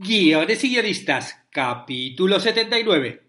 Guiones y guionistas, capítulo 79.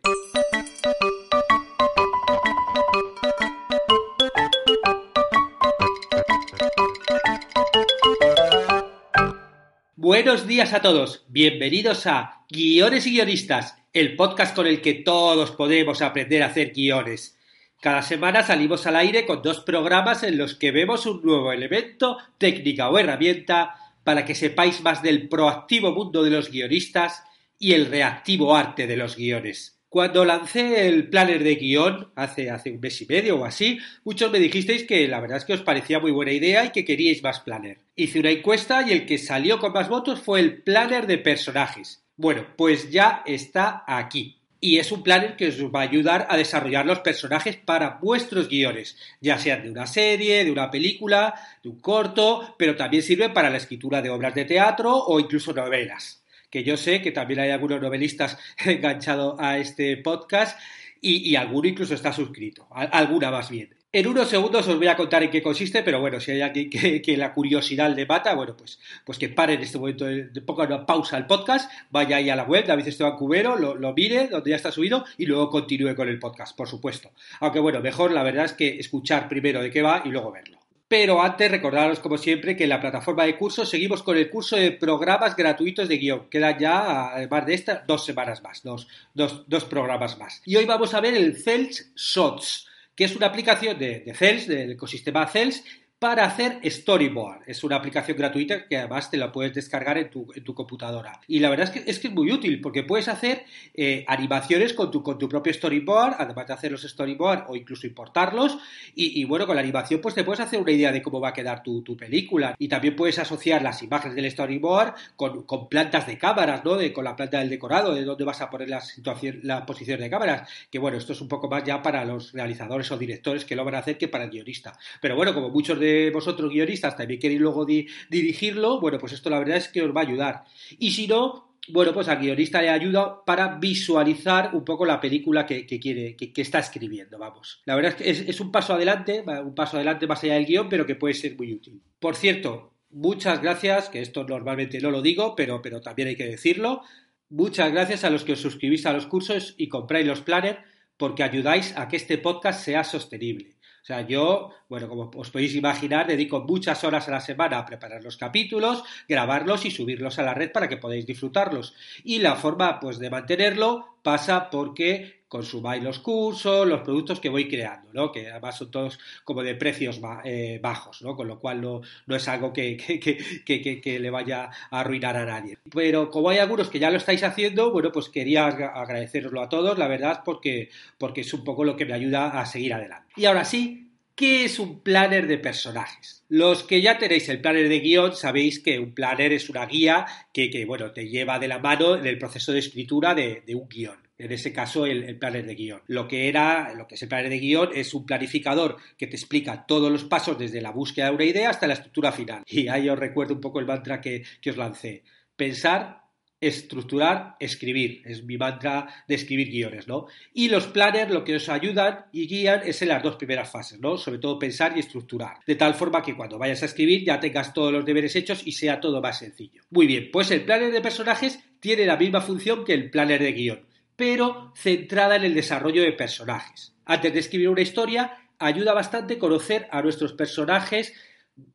Buenos días a todos, bienvenidos a Guiones y guionistas, el podcast con el que todos podemos aprender a hacer guiones. Cada semana salimos al aire con dos programas en los que vemos un nuevo elemento, técnica o herramienta para que sepáis más del proactivo mundo de los guionistas y el reactivo arte de los guiones. Cuando lancé el planner de guion hace, hace un mes y medio o así, muchos me dijisteis que la verdad es que os parecía muy buena idea y que queríais más planner. Hice una encuesta y el que salió con más votos fue el planner de personajes. Bueno, pues ya está aquí. Y es un planner que os va a ayudar a desarrollar los personajes para vuestros guiones, ya sean de una serie, de una película, de un corto, pero también sirve para la escritura de obras de teatro o incluso novelas que yo sé que también hay algunos novelistas enganchados a este podcast y, alguno incluso está suscrito, alguna más bien. En unos segundos os voy a contar en qué consiste, pero bueno, si hay aquí que, la curiosidad le mata, bueno, pues, pues que pare en este momento, de poca una pausa el podcast, vaya ahí a la web, David Esteban Cubero, lo, mire, donde ya está subido, y luego continúe con el podcast, por supuesto. Aunque bueno, mejor la verdad es que escuchar primero de qué va y luego verlo. Pero antes, recordaros como siempre que en la plataforma de cursos seguimos con el curso de programas gratuitos de guion. Quedan ya, además de esta, dos semanas más, dos, dos, dos programas más. Y hoy vamos a ver el Cells Shots, que es una aplicación de, de Cells, del ecosistema Cells, para hacer storyboard. Es una aplicación gratuita que además te la puedes descargar en tu, en tu computadora. Y la verdad es que, es que es muy útil porque puedes hacer eh, animaciones con tu, con tu propio storyboard, además de hacer los storyboard o incluso importarlos. Y, bueno, con la animación pues te puedes hacer una idea de cómo va a quedar tu, tu película. Y también puedes asociar las imágenes del storyboard con, con, plantas de cámaras, ¿no? De, con la planta del decorado, de dónde vas a poner la, situación, la posición de cámaras. Que bueno, esto es un poco más ya para los realizadores o directores que lo van a hacer que para el guionista. Pero bueno, como muchos de vosotros guionistas también queréis luego dirigirlo, bueno, pues esto la verdad es que os va a ayudar. Y si no, bueno, pues al guionista le ayuda para visualizar un poco la película que, quiere, que, está escribiendo, vamos. La verdad es que es, un paso adelante, un paso adelante más allá del guion, pero que puede ser muy útil. Por cierto, muchas gracias, que esto normalmente no lo digo, pero, pero también hay que decirlo. Muchas gracias a los que os suscribís a los cursos y compráis los planners porque ayudáis a que este podcast sea sostenible. O sea, yo, bueno, como os podéis imaginar, dedico muchas horas a la semana a preparar los capítulos, grabarlos y subirlos a la red para que podáis disfrutarlos. Y la forma, pues, de mantenerlo pasa porque consumáis los cursos, los productos que voy creando, ¿no? Que además son todos como de precios eh, bajos, ¿no? Con lo cual no, no es algo que, que, que, que, le vaya a arruinar a nadie. Pero como hay algunos que ya lo estáis haciendo, bueno, pues quería agradeceroslo a todos, la verdad, porque, porque es un poco lo que me ayuda a seguir adelante. Y ahora sí, ¿Qué es un planner de personajes? Los que ya tenéis el planner de guion sabéis que un planner es una guía que, que bueno, te lleva de la mano en el proceso de escritura de, un guion en ese caso el, el, planner de guion. Lo que era, lo que es el planner de guion es un planificador que te explica todos los pasos desde la búsqueda de una idea hasta la estructura final. Y ahí os recuerdo un poco el mantra que, que os lancé. Pensar, estructurar, escribir. Es mi mantra de escribir guiones, ¿no? Y los planners lo que os ayudan y guían es en las dos primeras fases, ¿no? Sobre todo pensar y estructurar. De tal forma que cuando vayas a escribir ya tengas todos los deberes hechos y sea todo más sencillo. Muy bien, pues el planner de personajes tiene la misma función que el planner de guion, pero centrada en el desarrollo de personajes. Antes de escribir una historia, ayuda bastante conocer a nuestros personajes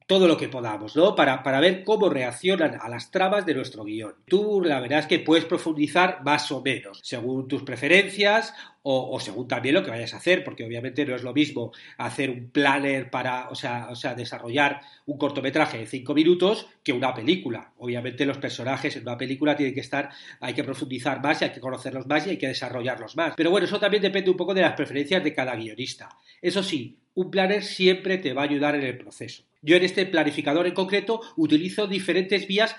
todo lo que podamos, ¿no? Para, para, ver cómo reaccionan a las tramas de nuestro guion. Tú, la verdad es que puedes profundizar más o menos, según tus preferencias o, según también lo que vayas a hacer, porque obviamente no es lo mismo hacer un planner para, o sea, o sea, desarrollar un cortometraje de cinco minutos que una película. Obviamente los personajes en una película tienen que estar, hay que profundizar más y hay que conocerlos más y hay que desarrollarlos más. Pero bueno, eso también depende un poco de las preferencias de cada guionista. Eso sí, un planner siempre te va a ayudar en el proceso. Yo en este planificador en concreto utilizo diferentes vías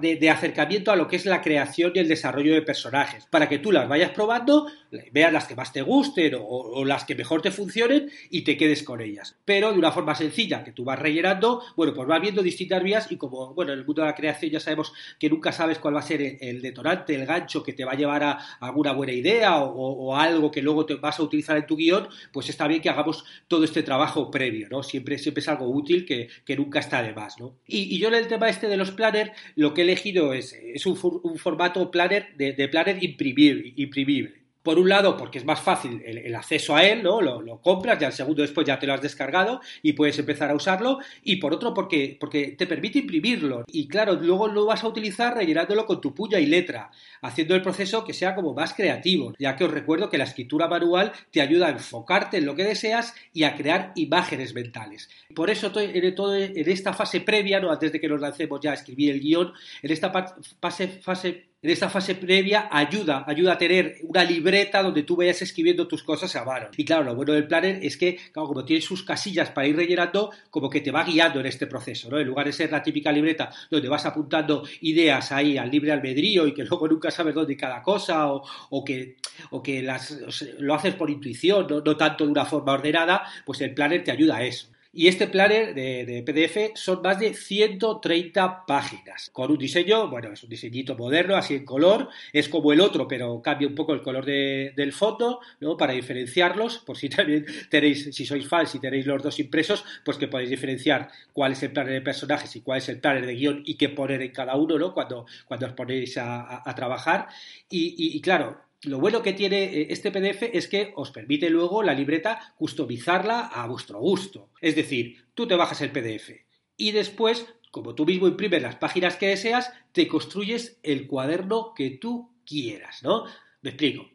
de, acercamiento a lo que es la creación y el desarrollo de personajes, para que tú las vayas probando, veas las que más te gusten o, las que mejor te funcionen y te quedes con ellas. Pero de una forma sencilla, que tú vas rellenando, bueno, pues vas viendo distintas vías y como, bueno, en el mundo de la creación ya sabemos que nunca sabes cuál va a ser el, detonante, el gancho que te va a llevar a, alguna buena idea o, algo que luego te vas a utilizar en tu guion, pues está bien que hagamos todo este trabajo previo, ¿no? Siempre, siempre es algo útil que, nunca está de más, ¿no? Y, y yo en el tema este de los planners, lo que he elegido es, es un, formato planner de, de planner imprimible por un lado, porque es más fácil el, acceso a él, ¿no? Lo, compras, ya el segundo después ya te lo has descargado y puedes empezar a usarlo. Y por otro, porque, porque te permite imprimirlo. Y claro, luego lo vas a utilizar rellenándolo con tu puya y letra, haciendo el proceso que sea como más creativo. Ya que os recuerdo que la escritura manual te ayuda a enfocarte en lo que deseas y a crear imágenes mentales. Por eso, todo, en esta fase previa, ¿no? antes de que nos lancemos ya a escribir el guion, en esta fase, fase en esta fase previa ayuda, ayuda a tener una libreta donde tú vayas escribiendo tus cosas a mano. Y claro, lo bueno del planner es que, como tiene sus casillas para ir rellenando, como que te va guiando en este proceso, ¿no? En lugar de ser la típica libreta donde vas apuntando ideas ahí al libre albedrío y que luego nunca sabes dónde cada cosa o, que, o que las, lo haces por intuición, no, no tanto de una forma ordenada, pues el planner te ayuda a eso. Y este planner de, PDF son más de 130 páginas, con un diseño, bueno, es un diseñito moderno, así en color, es como el otro, pero cambia un poco el color del fondo, ¿no? Para diferenciarlos, por si también tenéis, si sois fans y tenéis los dos impresos, pues que podéis diferenciar cuál es el planner de personajes y cuál es el planner de guion y qué poner en cada uno, ¿no? Cuando, cuando os ponéis a, trabajar. y claro, lo bueno que tiene eh, este PDF es que os permite luego la libreta customizarla a vuestro gusto. Es decir, tú te bajas el PDF y después, como tú mismo imprimes las páginas que deseas, te construyes el cuaderno que tú quieras, ¿no? Me explico.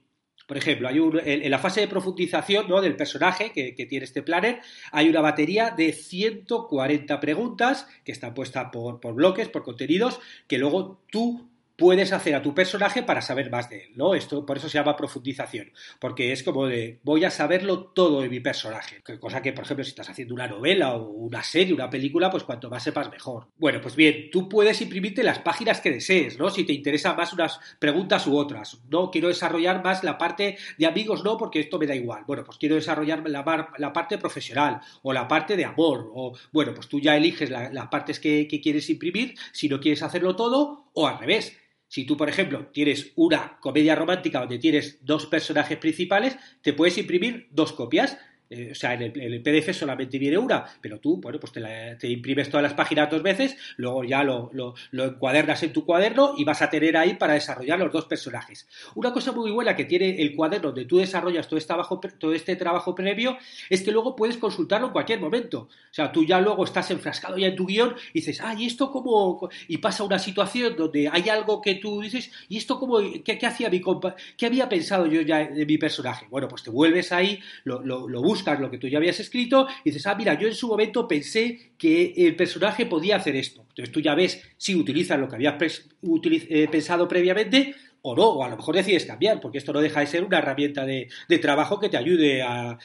Por ejemplo, hay en, la fase de profundización ¿no? del personaje que, tiene este planner, hay una batería de 140 preguntas que están puestas por, por bloques, por contenidos, que luego tú puedes hacer a tu personaje para saber más de él, ¿no? Esto por eso se llama profundización, porque es como de voy a saberlo todo de mi personaje, cosa que por ejemplo si estás haciendo una novela o una serie, una película, pues cuanto más sepas mejor. Bueno, pues bien, tú puedes imprimirte las páginas que desees, ¿no? Si te interesan más unas preguntas u otras, no quiero desarrollar más la parte de amigos, no, porque esto me da igual. Bueno, pues quiero desarrollar la, parte profesional o la parte de amor o bueno, pues tú ya eliges las partes que quieres imprimir, si no quieres hacerlo todo o al revés si tú, por ejemplo, tienes una comedia romántica donde tienes dos personajes principales, te puedes imprimir dos copias eh, o sea, en el, PDF solamente viene una, pero tú, bueno, pues te, imprimes todas las páginas dos veces, luego ya lo, encuadernas en tu cuaderno y vas a tener ahí para desarrollar los dos personajes. Una cosa muy buena que tiene el cuaderno donde tú desarrollas todo este trabajo, todo este trabajo previo es que luego puedes consultarlo en cualquier momento. O sea, tú ya luego estás enfrascado ya en tu guion y dices, ah, ¿y esto cómo? Y pasa una situación donde hay algo que tú dices, ¿y esto cómo? ¿Qué, hacía mi compa? ¿Qué había pensado yo ya de mi personaje? Bueno, pues te vuelves ahí, lo, lo buscas lo que tú ya habías escrito y dices, ah, mira, yo en su momento pensé que el personaje podía hacer esto. Entonces tú ya ves si utilizas lo que habías eh, pensado previamente o no, o a lo mejor decides cambiar, porque esto no deja de ser una herramienta de, trabajo que te ayude a,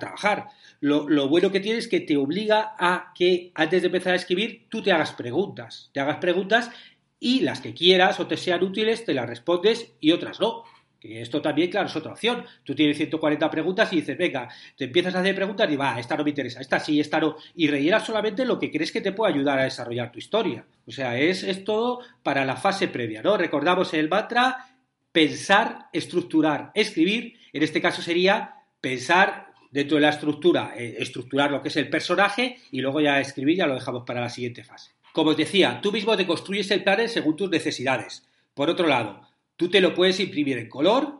trabajar. Lo, lo, bueno que tiene es que te obliga a que antes de empezar a escribir tú te hagas preguntas, te hagas preguntas y las que quieras o te sean útiles te las respondes y otras no. Que esto también, claro, es otra opción. Tú tienes 140 preguntas y dices, venga, te empiezas a hacer preguntas y va, esta no me interesa, esta sí, esta no. Y rellenas solamente lo que crees que te puede ayudar a desarrollar tu historia. O sea, es, es todo para la fase previa, ¿no? Recordamos el mantra, pensar, estructurar, escribir. En este caso sería pensar dentro de la estructura, eh, estructurar lo que es el personaje y luego ya escribir, ya lo dejamos para la siguiente fase. Como os decía, tú mismo te construyes el plan según tus necesidades. Por otro lado, Tú te lo puedes imprimir en color,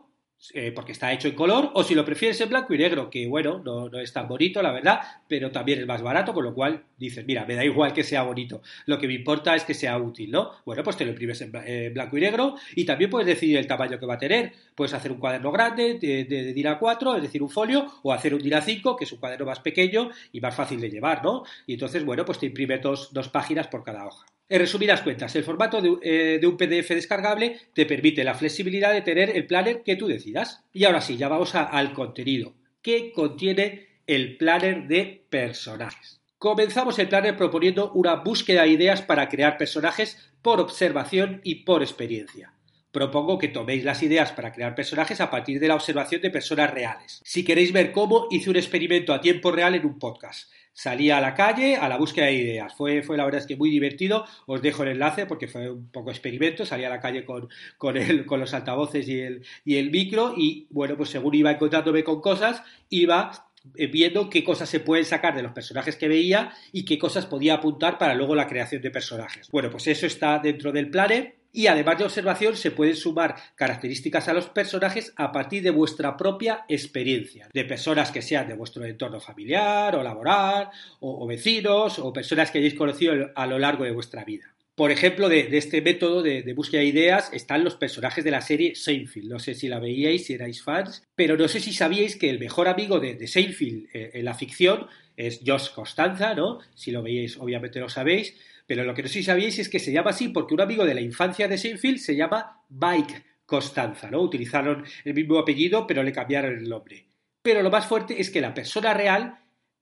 eh, porque está hecho en color, o si lo prefieres en blanco y negro, que bueno, no, es tan bonito, la verdad, pero también es más barato, con lo cual dices, mira, me da igual que sea bonito, lo que me importa es que sea útil, ¿no? Bueno, pues te lo imprimes en, blanco y negro y también puedes decidir el tamaño que va a tener. Puedes hacer un cuaderno grande de, de, de 4 es decir, un folio, o hacer un DIN 5 que es un cuaderno más pequeño y más fácil de llevar, ¿no? Y entonces, bueno, pues te imprime dos páginas por cada hoja. En resumidas cuentas, el formato eh, de, un PDF descargable te permite la flexibilidad de tener el planner que tú decidas. Y ahora sí, ya vamos al contenido. ¿Qué contiene el planner de personajes? Comenzamos el planner proponiendo una búsqueda de ideas para crear personajes por observación y por experiencia. Propongo que toméis las ideas para crear personajes a partir de la observación de personas reales. Si queréis ver cómo, hice un experimento a tiempo real en un podcast. Salí a la calle a la búsqueda de ideas. Fue, fue la verdad es que muy divertido. Os dejo el enlace porque fue un poco experimento. Salí a la calle con, con, el, con los altavoces y el, y el micro y bueno, pues según iba encontrándome con cosas, iba eh, viendo qué cosas se pueden sacar de los personajes que veía y qué cosas podía apuntar para luego la creación de personajes. Bueno, pues eso está dentro del planner y además de observación se pueden sumar características a los personajes a partir de vuestra propia experiencia, de personas que sean de vuestro entorno familiar o laboral o, vecinos o personas que hayáis conocido a lo largo de vuestra vida. Por ejemplo, de, este método de, búsqueda de ideas están los personajes de la serie Seinfeld. No sé si la veíais, si erais fans, pero no sé si sabíais que el mejor amigo de, Seinfeld eh, en la ficción es Josh Costanza, ¿no? Si lo veíais, obviamente lo sabéis, pero lo que no sé si sabíais es que se llama así porque un amigo de la infancia de Seinfeld se llama Mike Costanza, ¿no? Utilizaron el mismo apellido, pero le cambiaron el nombre. Pero lo más fuerte es que la persona real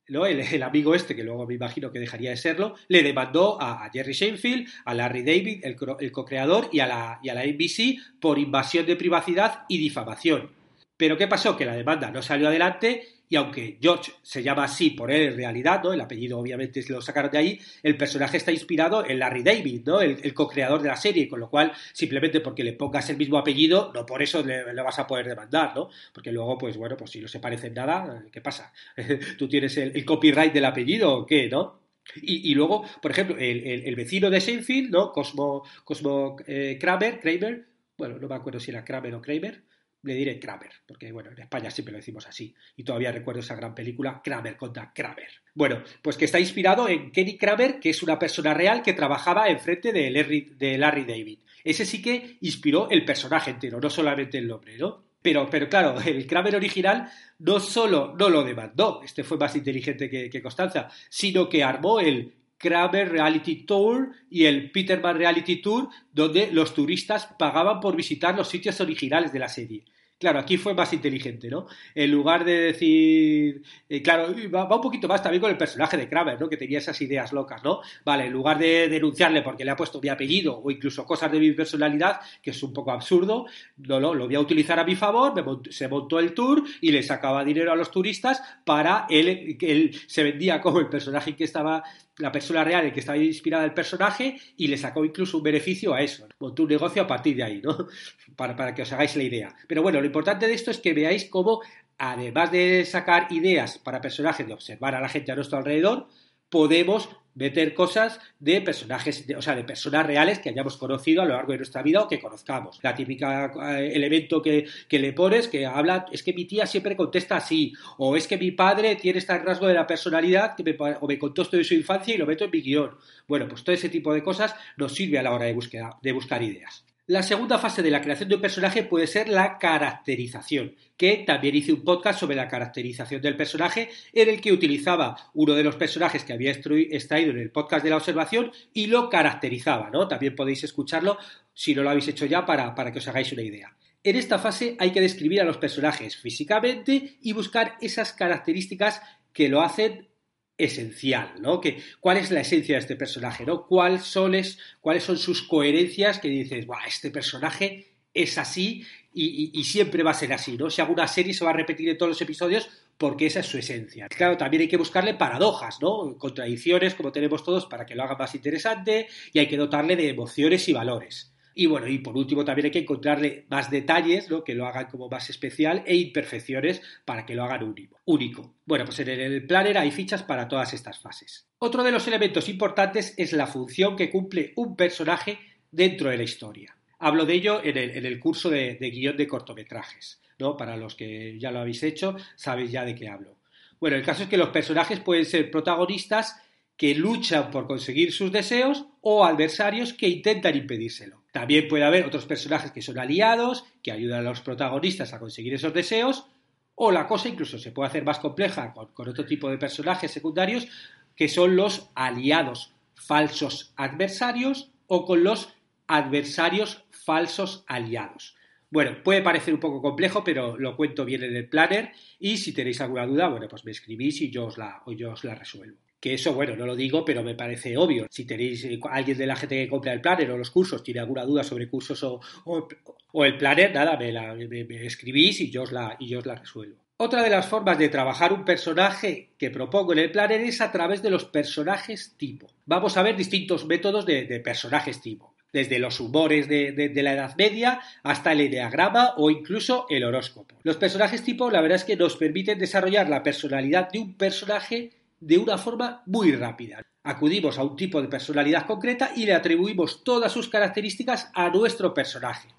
el, amigo este, que luego me imagino que dejaría de serlo, le demandó a, Jerry Seinfeld, a Larry David, el, el co-creador, y, y a la NBC por invasión de privacidad y difamación. Pero ¿qué pasó? Que la demanda no salió adelante y aunque George se llama así por él en realidad, ¿no? El apellido obviamente lo sacaron de ahí, el personaje está inspirado en Larry David, ¿no? El, co-creador de la serie, con lo cual simplemente porque le pongas el mismo apellido, no por eso le, vas a poder demandar, ¿no? Porque luego, pues bueno, pues si no se parecen nada, ¿qué pasa? ¿Tú tienes el, copyright del apellido o qué, no? Y, luego, por ejemplo, el, vecino de Seinfeld, ¿no? Cosmo, Cosmo eh, Kramer, Kramer, bueno, no me acuerdo si era Kramer o Kramer, le diré Kramer, porque bueno, en España siempre lo decimos así. Y todavía recuerdo esa gran película, Kramer contra Kramer. Bueno, pues que está inspirado en Kenny Kramer, que es una persona real que trabajaba enfrente de Larry, de Larry David. Ese sí que inspiró el personaje entero, no solamente el nombre, ¿no? Pero, pero claro, el Kramer original no solo no lo demandó, este fue más inteligente que, que Constanza, sino que armó el Kramer Reality Tour y el Peterman Reality Tour, donde los turistas pagaban por visitar los sitios originales de la serie. Claro, aquí fue más inteligente, ¿no? En lugar de decir. Eh, claro, va, un poquito más también con el personaje de Kramer, ¿no? Que tenía esas ideas locas, ¿no? Vale, en lugar de denunciarle porque le ha puesto mi apellido o incluso cosas de mi personalidad, que es un poco absurdo, no, lo voy a utilizar a mi favor, se montó el tour y le sacaba dinero a los turistas para él, que él se vendía como el personaje que estaba la persona real en que estaba inspirada el personaje y le sacó incluso un beneficio a eso. Montó un negocio a partir de ahí, ¿no? Para, para, que os hagáis la idea. Pero bueno, lo importante de esto es que veáis cómo, además de sacar ideas para personajes, de observar a la gente a nuestro alrededor, podemos meter cosas de personajes, o sea, de personas reales que hayamos conocido a lo largo de nuestra vida o que conozcamos. La típica eh, elemento que, le pones que habla, es que mi tía siempre contesta así, o es que mi padre tiene este rasgo de la personalidad que me, o me contó esto de su infancia y lo meto en mi guion. Bueno, pues todo ese tipo de cosas nos sirve a la hora de, búsqueda, de buscar ideas. La segunda fase de la creación de un personaje puede ser la caracterización, que también hice un podcast sobre la caracterización del personaje en el que utilizaba uno de los personajes que había extraído en el podcast de la observación y lo caracterizaba. También podéis escucharlo si no lo habéis hecho ya para, para que os hagáis una idea. En esta fase hay que describir a los personajes físicamente y buscar esas características que lo hacen esencial, ¿no? Que, ¿Cuál es la esencia de este personaje, ¿no? ¿Cuáles son, cuáles son sus coherencias que dices, este personaje es así y, siempre va a ser así, ¿no? Si hago una serie se va a repetir en todos los episodios porque esa es su esencia. Claro, también hay que buscarle paradojas, ¿no? Contradicciones, como tenemos todos, para que lo haga más interesante y hay que dotarle de emociones y valores. Y bueno, y por último también hay que encontrarle más detalles, ¿no? Que lo hagan como más especial e imperfecciones para que lo hagan único. Bueno, pues en el planner hay fichas para todas estas fases. Otro de los elementos importantes es la función que cumple un personaje dentro de la historia. Hablo de ello en el, curso de, de guion de cortometrajes, ¿no? Para los que ya lo habéis hecho, sabéis ya de qué hablo. Bueno, el caso es que los personajes pueden ser protagonistas que luchan por conseguir sus deseos o adversarios que intentan impedírselo. También puede haber otros personajes que son aliados, que ayudan a los protagonistas a conseguir esos deseos, o la cosa incluso se puede hacer más compleja con, otro tipo de personajes secundarios, que son los aliados falsos adversarios o con los adversarios falsos aliados. Bueno, puede parecer un poco complejo, pero lo cuento bien en el planner y si tenéis alguna duda, bueno, pues me escribís y yo os la, yo os la resuelvo. Que eso, bueno, no lo digo, pero me parece obvio. Si tenéis eh, alguien de la gente que compra el planner o los cursos, tiene alguna duda sobre cursos o, o, el planner, nada, me, la, me, escribís y yo, os la, y yo os la resuelvo. Otra de las formas de trabajar un personaje que propongo en el planner es a través de los personajes tipo. Vamos a ver distintos métodos de, de personajes tipo desde los humores de, la Edad Media hasta el ideograma o incluso el horóscopo. Los personajes tipo, la verdad es que nos permiten desarrollar la personalidad de un personaje de una forma muy rápida. Acudimos a un tipo de personalidad concreta y le atribuimos todas sus características a nuestro personaje.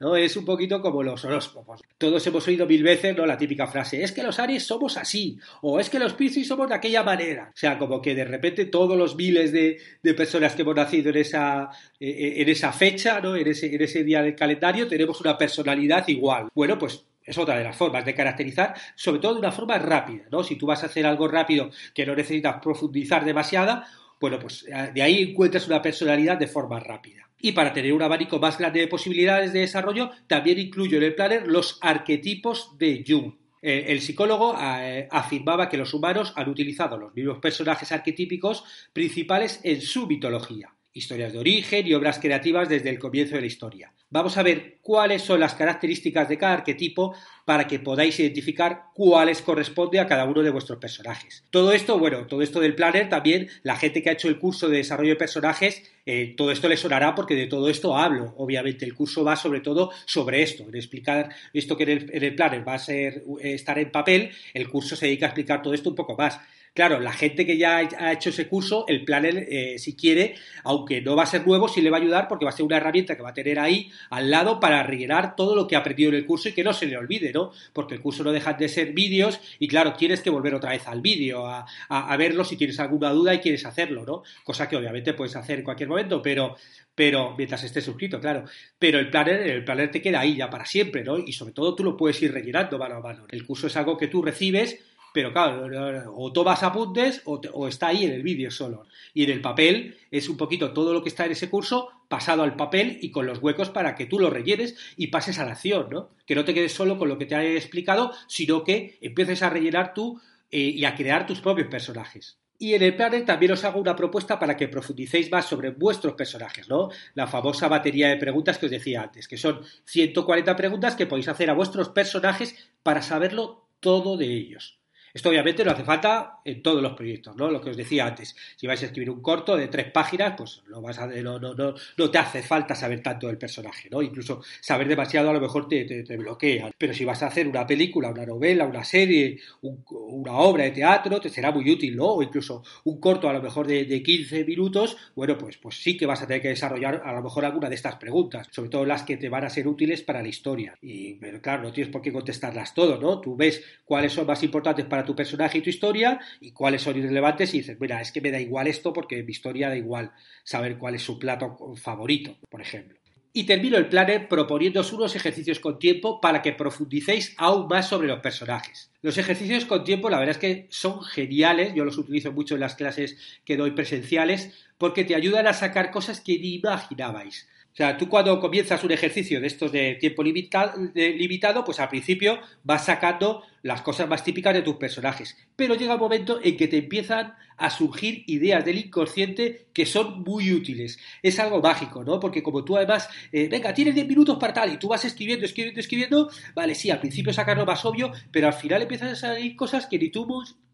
¿no? Es un poquito como los horóscopos. Todos hemos oído mil veces ¿no? la típica frase, es que los Aries somos así, o es que los Piscis somos de aquella manera. O sea, como que de repente todos los miles de, personas que hemos nacido en esa, e, e, en esa fecha, ¿no? en, ese, en ese día del calendario, tenemos una personalidad igual. Bueno, pues es otra de las formas de caracterizar, sobre todo de una forma rápida, ¿no? Si tú vas a hacer algo rápido que no necesitas profundizar demasiada, bueno, pues eh, de ahí encuentras una personalidad de forma rápida. Y para tener un abanico más grande de posibilidades de desarrollo, también incluyo en el planner los arquetipos de Jung. Eh, el psicólogo eh, afirmaba que los humanos han utilizado los mismos personajes arquetípicos principales en su mitología historias de origen y obras creativas desde el comienzo de la historia. Vamos a ver cuáles son las características de cada arquetipo para que podáis identificar cuáles corresponde a cada uno de vuestros personajes. Todo esto, bueno, todo esto del planner también, la gente que ha hecho el curso de desarrollo de personajes, eh, todo esto le sonará porque de todo esto hablo. Obviamente, el curso va sobre todo sobre esto, en explicar esto que en el, en el planner va a ser eh, estar en papel, el curso se dedica a explicar todo esto un poco más. Claro, la gente que ya ha hecho ese curso, el planner, eh, si quiere, aunque no va a ser nuevo, sí le va a ayudar porque va a ser una herramienta que va a tener ahí al lado para rellenar todo lo que ha aprendido en el curso y que no se le olvide, ¿no? Porque el curso no deja de ser vídeos y, claro, tienes que volver otra vez al vídeo, a, a, verlo si tienes alguna duda y quieres hacerlo, ¿no? Cosa que obviamente puedes hacer en cualquier momento, pero, pero mientras estés suscrito, claro. Pero el planner, el planner te queda ahí ya para siempre, ¿no? Y sobre todo tú lo puedes ir rellenando mano a mano. El curso es algo que tú recibes pero claro, o tomas apuntes o, o está ahí en el vídeo solo. Y en el papel es un poquito todo lo que está en ese curso pasado al papel y con los huecos para que tú lo rellenes y pases a la acción, ¿no? Que no te quedes solo con lo que te he explicado, sino que empieces a rellenar tú eh, y a crear tus propios personajes. Y en el planner también os hago una propuesta para que profundicéis más sobre vuestros personajes, ¿no? La famosa batería de preguntas que os decía antes, que son 140 preguntas que podéis hacer a vuestros personajes para saberlo todo de ellos. Esto obviamente no hace falta en todos los proyectos, ¿no? Lo que os decía antes. Si vais a escribir un corto de tres páginas, pues no, vas a, no, te hace falta saber tanto del personaje, ¿no? Incluso saber demasiado a lo mejor te, bloquea. Pero si vas a hacer una película, una novela, una serie, una obra de teatro, te será muy útil, ¿no? O incluso un corto a lo mejor de, de 15 minutos, bueno, pues, pues sí que vas a tener que desarrollar a lo mejor alguna de estas preguntas, sobre todo las que te van a ser útiles para la historia. Y claro, no tienes por qué contestarlas todo, ¿no? Tú ves cuáles son más importantes para tu personaje y tu historia y cuáles son irrelevantes y dices, mira, es que me da igual esto porque mi historia da igual saber cuál es su plato favorito, por ejemplo. Y termino el planner proponiéndoos unos ejercicios con tiempo para que profundicéis aún más sobre los personajes. Los ejercicios con tiempo, la verdad es que son geniales, yo los utilizo mucho en las clases que doy presenciales, porque te ayudan a sacar cosas que ni imaginabais. O sea, tú cuando comienzas un ejercicio de estos de tiempo limitado, pues al principio vas sacando las cosas más típicas de tus personajes. Pero llega un momento en que te empiezan a surgir ideas del inconsciente que son muy útiles. Es algo mágico, ¿no? Porque como tú además, eh, venga, tienes 10 minutos para tal y tú vas escribiendo, escribiendo, escribiendo, vale, sí, al principio sacas lo más obvio, pero al final empiezan a salir cosas que ni tú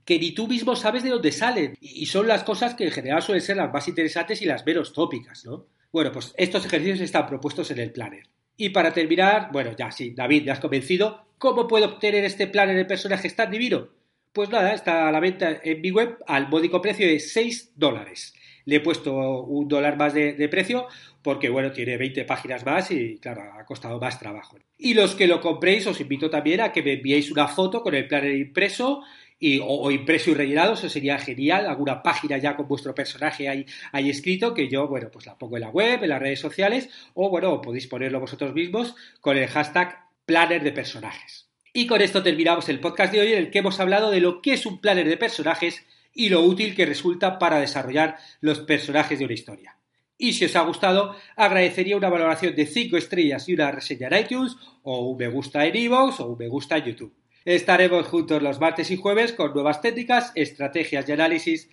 que ni tú mismo sabes de dónde salen. Y son las cosas que en general suelen ser las más interesantes y las menos tópicas, ¿no? Bueno, pues estos ejercicios están propuestos en el planner. Y para terminar, bueno, ya sí, David, ¿me has convencido? ¿Cómo puedo obtener este planner de personajes tan divino? Pues nada, está a la venta en mi web al módico precio de 6 dólares. Le he puesto un dólar más de, de, precio porque, bueno, tiene 20 páginas más y, claro, ha costado más trabajo. Y los que lo compréis, os invito también a que me enviéis una foto con el planner impreso y, o, impreso y rellenado, eso sería genial, alguna página ya con vuestro personaje ahí, ahí escrito, que yo, bueno, pues la pongo en la web, en las redes sociales, o bueno, podéis ponerlo vosotros mismos con el hashtag planner de personajes. Y con esto terminamos el podcast de hoy en el que hemos hablado de lo que es un planner de personajes y lo útil que resulta para desarrollar los personajes de una historia. Y si os ha gustado, agradecería una valoración de 5 estrellas y una reseña en iTunes, o un me gusta en iVoox, o un me gusta en YouTube. Estaremos juntos los martes y jueves con nuevas técnicas, estrategias y análisis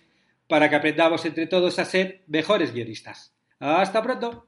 para que aprendamos entre todos a ser mejores guionistas. Hasta pronto.